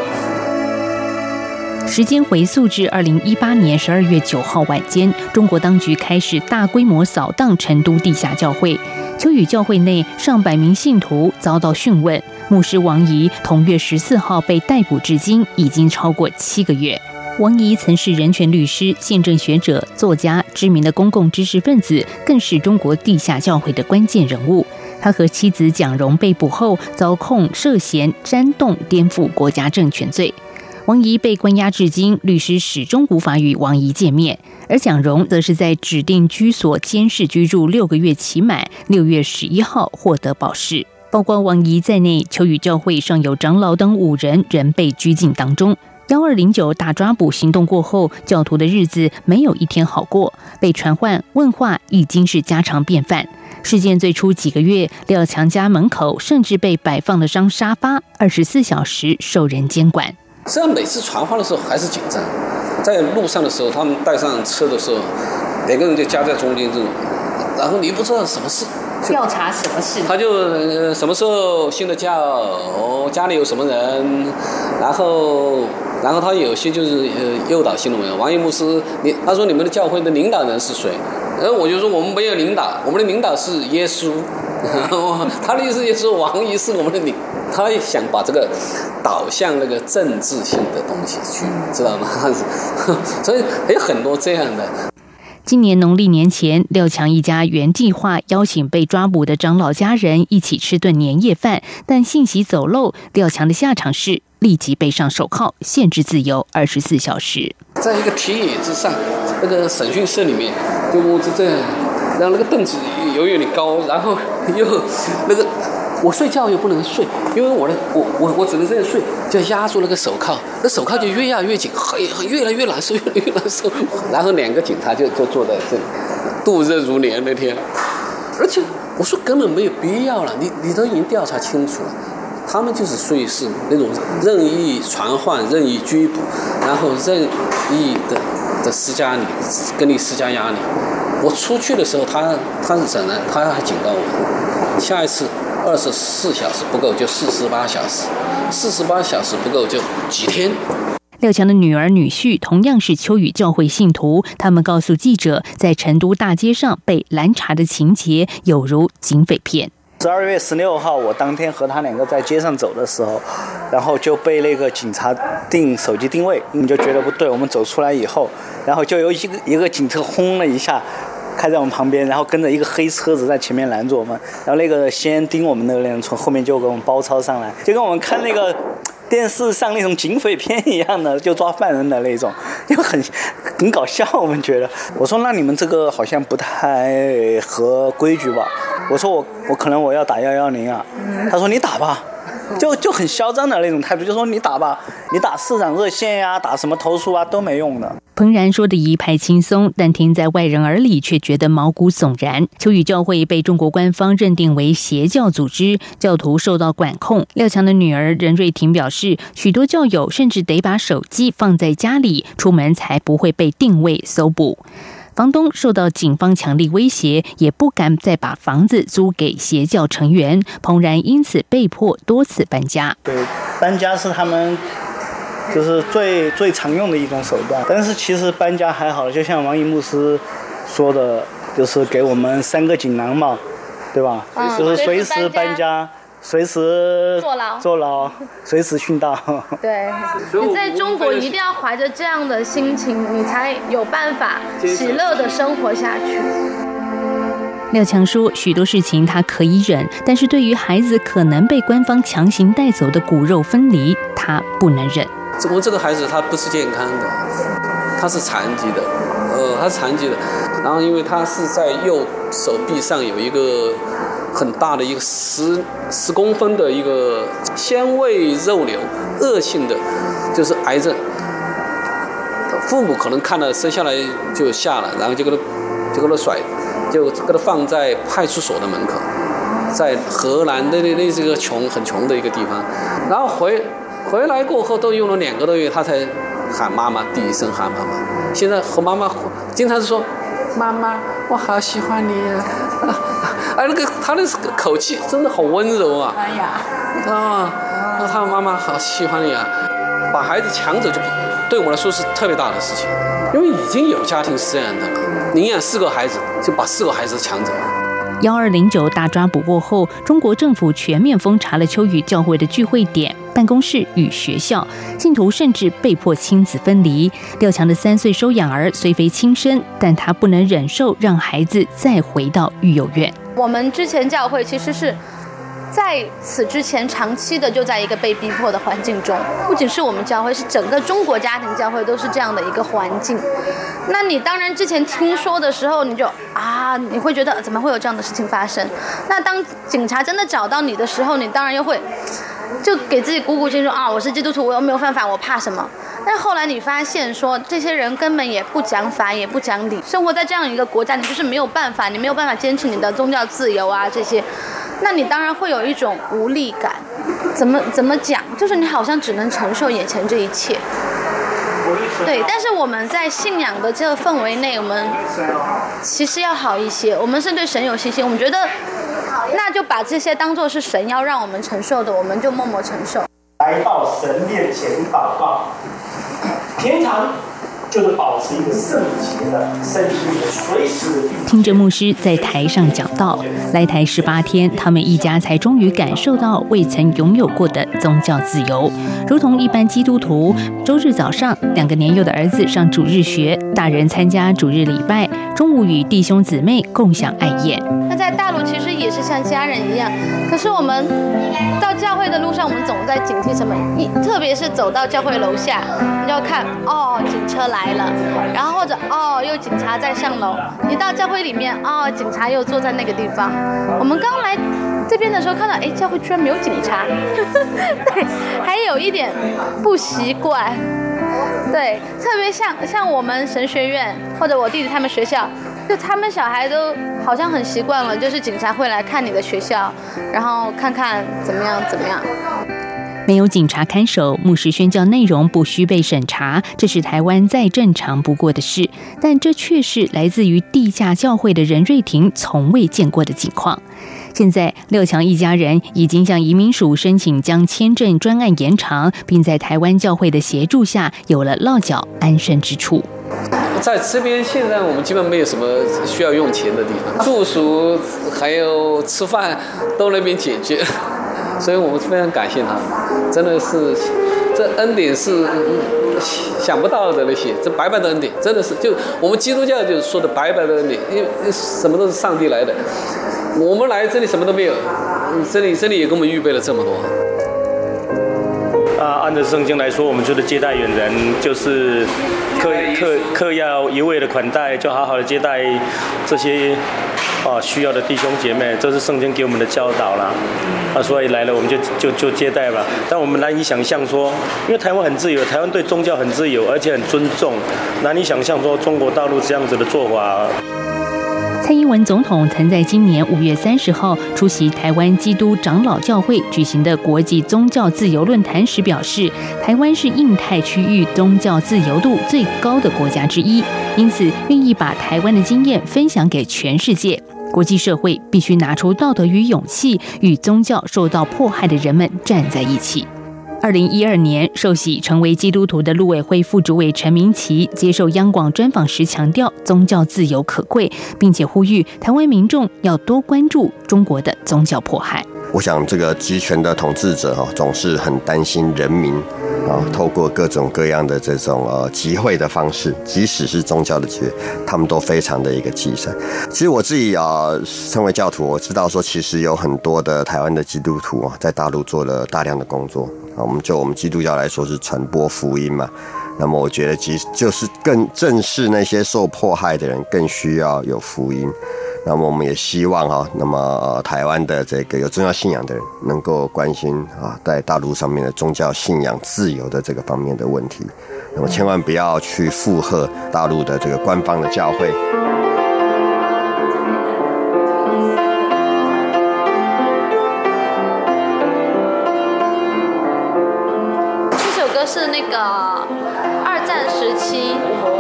时间回溯至二零一八年十二月九号晚间，中国当局开始大规模扫荡成都地下教会。秋雨教会内上百名信徒遭到讯问，牧师王怡同月十四号被逮捕，至今已经超过七个月。王怡曾是人权律师、宪政学者、作家，知名的公共知识分子，更是中国地下教会的关键人物。他和妻子蒋蓉被捕后，遭控涉嫌煽动颠覆国家政权罪。王怡被关押至今，律师始终无法与王怡见面。而蒋荣则是在指定居所监视居住六个月期满，六月十一号获得保释。包括王怡在内，秋雨教会上有长老等五人仍被拘禁当中。幺二零九大抓捕行动过后，教徒的日子没有一天好过，被传唤问话已经是家常便饭。事件最初几个月，廖强家门口甚至被摆放了张沙发，二十四小时受人监管。实际上，每次传话的时候还是紧张，在路上的时候，他们带上车的时候，两个人就夹在中间这种，然后你不知道什么事，调查什么事，他就呃什么时候信的教，哦家里有什么人，然后然后他有些就是呃诱导性的问，王一牧师，你他说你们的教会的领导人是谁？然后我就说我们没有领导，我们的领导是耶稣。他的意思就是王一是我们的领，他想把这个导向那个政治性的东西去，知道吗？所以还有很多这样的。今年农历年前，廖强一家原计划邀请被抓捕的长老家人一起吃顿年夜饭，但信息走漏，廖强的下场是立即背上手铐，限制自由二十四小时。在一个铁椅之上，那个审讯室里面，就我这这。然后那个凳子有有点高，然后又那个我睡觉又不能睡，因为我的我我我只能这样睡，就压住那个手铐，那手铐就越压越紧，很很越来越难受，越来越难受。然后两个警察就就坐在这里，度日如年那天。而且我说根本没有必要了，你你都已经调查清楚了，他们就是属于是那种任意传唤、任意拘捕，然后任意的的施加你，跟你施加压力。我出去的时候，他他是怎呢？他还警告我，下一次二十四小时不够就四十八小时，四十八小时不够就几天。廖强的女儿女婿同样是秋雨教会信徒，他们告诉记者，在成都大街上被拦查的情节有如警匪片。十二月十六号，我当天和他两个在街上走的时候，然后就被那个警察定手机定位，我们就觉得不对。我们走出来以后，然后就有一个一个警车轰了一下，开在我们旁边，然后跟着一个黑车子在前面拦着我们。然后那个先盯我们那个人从后面就给我们包抄上来，就跟我们看那个 电视上那种警匪片一样的，就抓犯人的那种，就很很搞笑。我们觉得，我说那你们这个好像不太合规矩吧？我说我我可能我要打幺幺零啊，他说你打吧，就就很嚣张的那种态度，就说你打吧，你打市长热线呀，打什么投诉啊都没用的。彭然说的一派轻松，但听在外人耳里却觉得毛骨悚然。秋雨教会被中国官方认定为邪教组织，教徒受到管控。廖强的女儿任瑞婷表示，许多教友甚至得把手机放在家里，出门才不会被定位搜捕。房东受到警方强力威胁，也不敢再把房子租给邪教成员。彭然因此被迫多次搬家。对，搬家是他们就是最最常用的一种手段。但是其实搬家还好，就像王一牧师说的，就是给我们三个锦囊嘛，对吧？就是随时搬家。随时坐牢，坐牢，随时殉道。对，你在中国一定要怀着这样的心情，你才有办法喜乐的生活下去。廖强说，许多事情他可以忍，但是对于孩子可能被官方强行带走的骨肉分离，他不能忍。我这个孩子他不是健康的，他是残疾的，呃，他是残疾的，然后因为他是在右手臂上有一个。很大的一个十十公分的一个纤维肉瘤，恶性的就是癌症。父母可能看了生下来就下了，然后就给他就给他甩，就给他放在派出所的门口，在河南那那那是个穷很穷的一个地方。然后回回来过后都用了两个多月，他才喊妈妈，第一声喊妈妈。现在和妈妈经常是说：“妈妈，我好喜欢你呀。”哎，那个他那是口气真的好温柔啊！哎呀，啊，那他妈妈好喜欢你啊！把孩子抢走就不，对我们来说是特别大的事情，因为已经有家庭是这样的，领养四个孩子就把四个孩子抢走。幺二零九大抓捕过后，中国政府全面封查了秋雨教会的聚会点、办公室与学校，信徒甚至被迫亲子分离。廖强的三岁收养儿虽非亲生，但他不能忍受让孩子再回到育幼院。我们之前教会其实是在此之前，长期的就在一个被逼迫的环境中，不仅是我们教会，是整个中国家庭教会都是这样的一个环境。那你当然之前听说的时候，你就啊，你会觉得怎么会有这样的事情发生？那当警察真的找到你的时候，你当然又会就给自己鼓鼓劲说啊，我是基督徒，我又没有犯法，我怕什么？但后来你发现说，这些人根本也不讲法，也不讲理，生活在这样一个国家，你就是没有办法，你没有办法坚持你的宗教自由啊这些。那你当然会有一种无力感，怎么怎么讲？就是你好像只能承受眼前这一切。对，但是我们在信仰的这个氛围内，我们其实要好一些。我们是对神有信心，我们觉得那就把这些当做是神要让我们承受的，我们就默默承受。来到神面前祷告，平常。就是保持一个圣洁的身体，随时听着牧师在台上讲道，来台十八天，他们一家才终于感受到未曾拥有过的宗教自由。如同一般基督徒，周日早上，两个年幼的儿子上主日学，大人参加主日礼拜，中午与弟兄姊妹共享爱宴。那在大陆其实也是像家人一样，可是我们到教会的路上，我们总在警惕什么？一特别是走到教会楼下，你要看哦，警车来。来了，然后或者哦，又警察在上楼。一到教会里面，哦，警察又坐在那个地方。我们刚来这边的时候看到，哎，教会居然没有警察，对，还有一点不习惯。对，特别像像我们神学院或者我弟弟他们学校，就他们小孩都好像很习惯了，就是警察会来看你的学校，然后看看怎么样怎么样。没有警察看守，牧师宣教内容不需被审查，这是台湾再正常不过的事。但这却是来自于地下教会的任瑞婷从未见过的景况。现在六强一家人已经向移民署申请将签证专案延长，并在台湾教会的协助下有了落脚安身之处。在这边，现在我们基本没有什么需要用钱的地方，住宿还有吃饭都那边解决。所以我们非常感谢他，真的是，这恩典是想不到的那些，这白白的恩典，真的是就我们基督教就是说的白白的恩典，因为什么都是上帝来的，我们来这里什么都没有，这里这里也给我们预备了这么多。啊，按照圣经来说，我们就是接待远人，就是客客客要一味的款待，就好好的接待这些。啊，需要的弟兄姐妹，这是圣经给我们的教导啦。啊，所以来了我们就就就接待吧。但我们难以想象说，因为台湾很自由，台湾对宗教很自由，而且很尊重，难以想象说中国大陆这样子的做法。蔡英文总统曾在今年五月三十号出席台湾基督长老教会举行的国际宗教自由论坛时表示，台湾是印太区域宗教自由度最高的国家之一，因此愿意把台湾的经验分享给全世界。国际社会必须拿出道德与勇气，与宗教受到迫害的人们站在一起。二零一二年受洗成为基督徒的陆委会副主委陈明奇接受央广专访时强调，宗教自由可贵，并且呼吁台湾民众要多关注中国的宗教迫害。我想，这个集权的统治者哈，总是很担心人民。啊，透过各种各样的这种呃集会的方式，即使是宗教的集会，他们都非常的一个忌慎。其实我自己啊，身为教徒，我知道说，其实有很多的台湾的基督徒啊，在大陆做了大量的工作啊。我们就我们基督教来说，是传播福音嘛。那么我觉得，其实就是更正视那些受迫害的人，更需要有福音。那么我们也希望啊，那么台湾的这个有宗教信仰的人，能够关心啊，在大陆上面的宗教信仰自由的这个方面的问题。那么千万不要去附和大陆的这个官方的教会。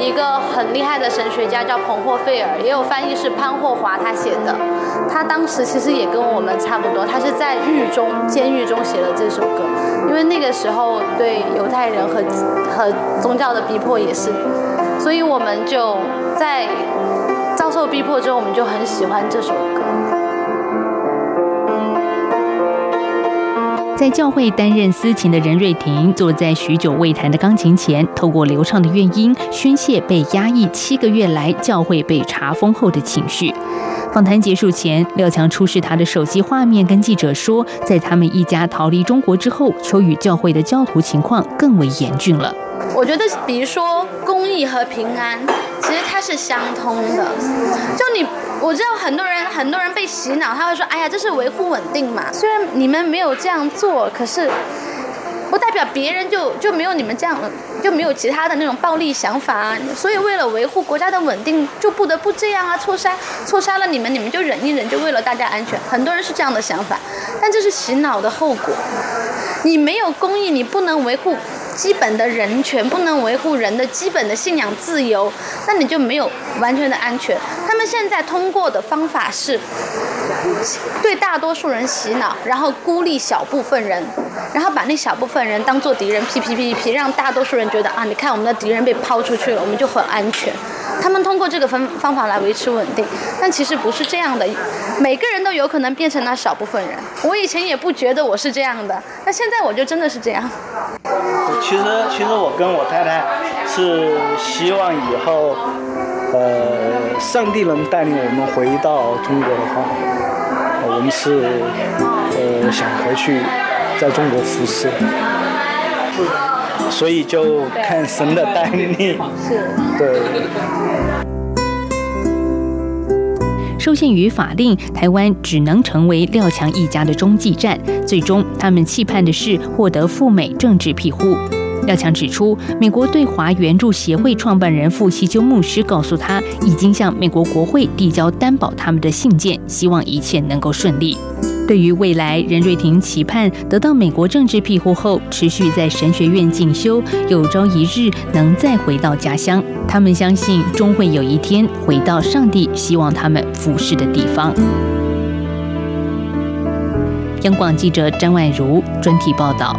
一个很厉害的神学家叫彭霍费尔，也有翻译是潘霍华他写的。他当时其实也跟我们差不多，他是在狱中、监狱中写的这首歌，因为那个时候对犹太人和和宗教的逼迫也是，所以我们就在遭受逼迫之后，我们就很喜欢这首歌。在教会担任司琴的任瑞婷，坐在许久未弹的钢琴前，透过流畅的乐音宣泄被压抑七个月来教会被查封后的情绪。访谈结束前，廖强出示他的手机画面，跟记者说，在他们一家逃离中国之后，秋雨教会的教徒情况更为严峻了。我觉得，比如说公益和平安，其实它是相通的。就你，我知道很多人，很多人被洗脑，他会说：“哎呀，这是维护稳定嘛。”虽然你们没有这样做，可是。不代表别人就就没有你们这样，就没有其他的那种暴力想法啊。所以为了维护国家的稳定，就不得不这样啊，错杀错杀了你们，你们就忍一忍，就为了大家安全。很多人是这样的想法，但这是洗脑的后果。你没有公益，你不能维护基本的人权，不能维护人的基本的信仰自由，那你就没有完全的安全。他们现在通过的方法是对大多数人洗脑，然后孤立小部分人。然后把那小部分人当做敌人，批批批批，让大多数人觉得啊，你看我们的敌人被抛出去了，我们就很安全。他们通过这个方方法来维持稳定，但其实不是这样的。每个人都有可能变成那少部分人。我以前也不觉得我是这样的，那现在我就真的是这样。其实，其实我跟我太太是希望以后，呃，上帝能带领我们回到中国的话，我们是呃想回去。在中国服侍，所以就看神的带领。是，对。受限于法令，台湾只能成为廖强一家的中继站。最终，他们期盼的是获得赴美政治庇护。廖强指出，美国对华援助协会创办人傅西鸠牧师告诉他，已经向美国国会递交担保他们的信件，希望一切能够顺利。对于未来，任瑞婷期盼得到美国政治庇护后，持续在神学院进修，有朝一日能再回到家乡。他们相信，终会有一天回到上帝希望他们服侍的地方。央广记者张婉如专题报道。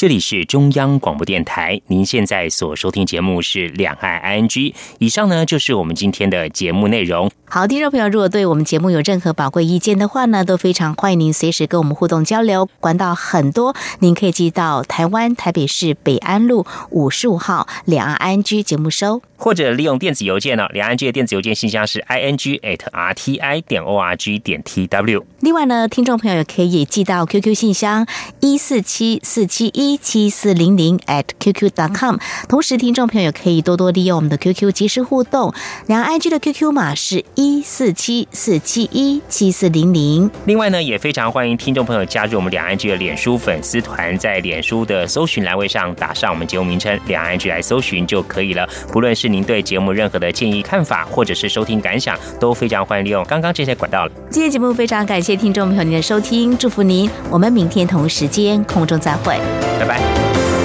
这里是中央广播电台，您现在所收听节目是两岸 ING。以上呢就是我们今天的节目内容。好，听众朋友，如果对我们节目有任何宝贵意见的话呢，都非常欢迎您随时跟我们互动交流。管道很多，您可以寄到台湾台北市北安路五十五号两岸 ING 节目收，或者利用电子邮件呢，两岸 ING 的电子邮件信箱是 ING at RTI 点 ORG 点 TW。另外呢，听众朋友也可以寄到 QQ 信箱一四七四七一。一七四零零 at qq dot com，同时听众朋友可以多多利用我们的 QQ 及时互动，两 IG 的 QQ 码是一四七四七一七四零零。另外呢，也非常欢迎听众朋友加入我们两 IG 的脸书粉丝团，在脸书的搜寻栏位上打上我们节目名称“两 IG” 来搜寻就可以了。不论是您对节目任何的建议看法，或者是收听感想，都非常欢迎利用刚刚这些管道了。今天节目非常感谢听众朋友您的收听，祝福您，我们明天同时间空中再会。拜拜。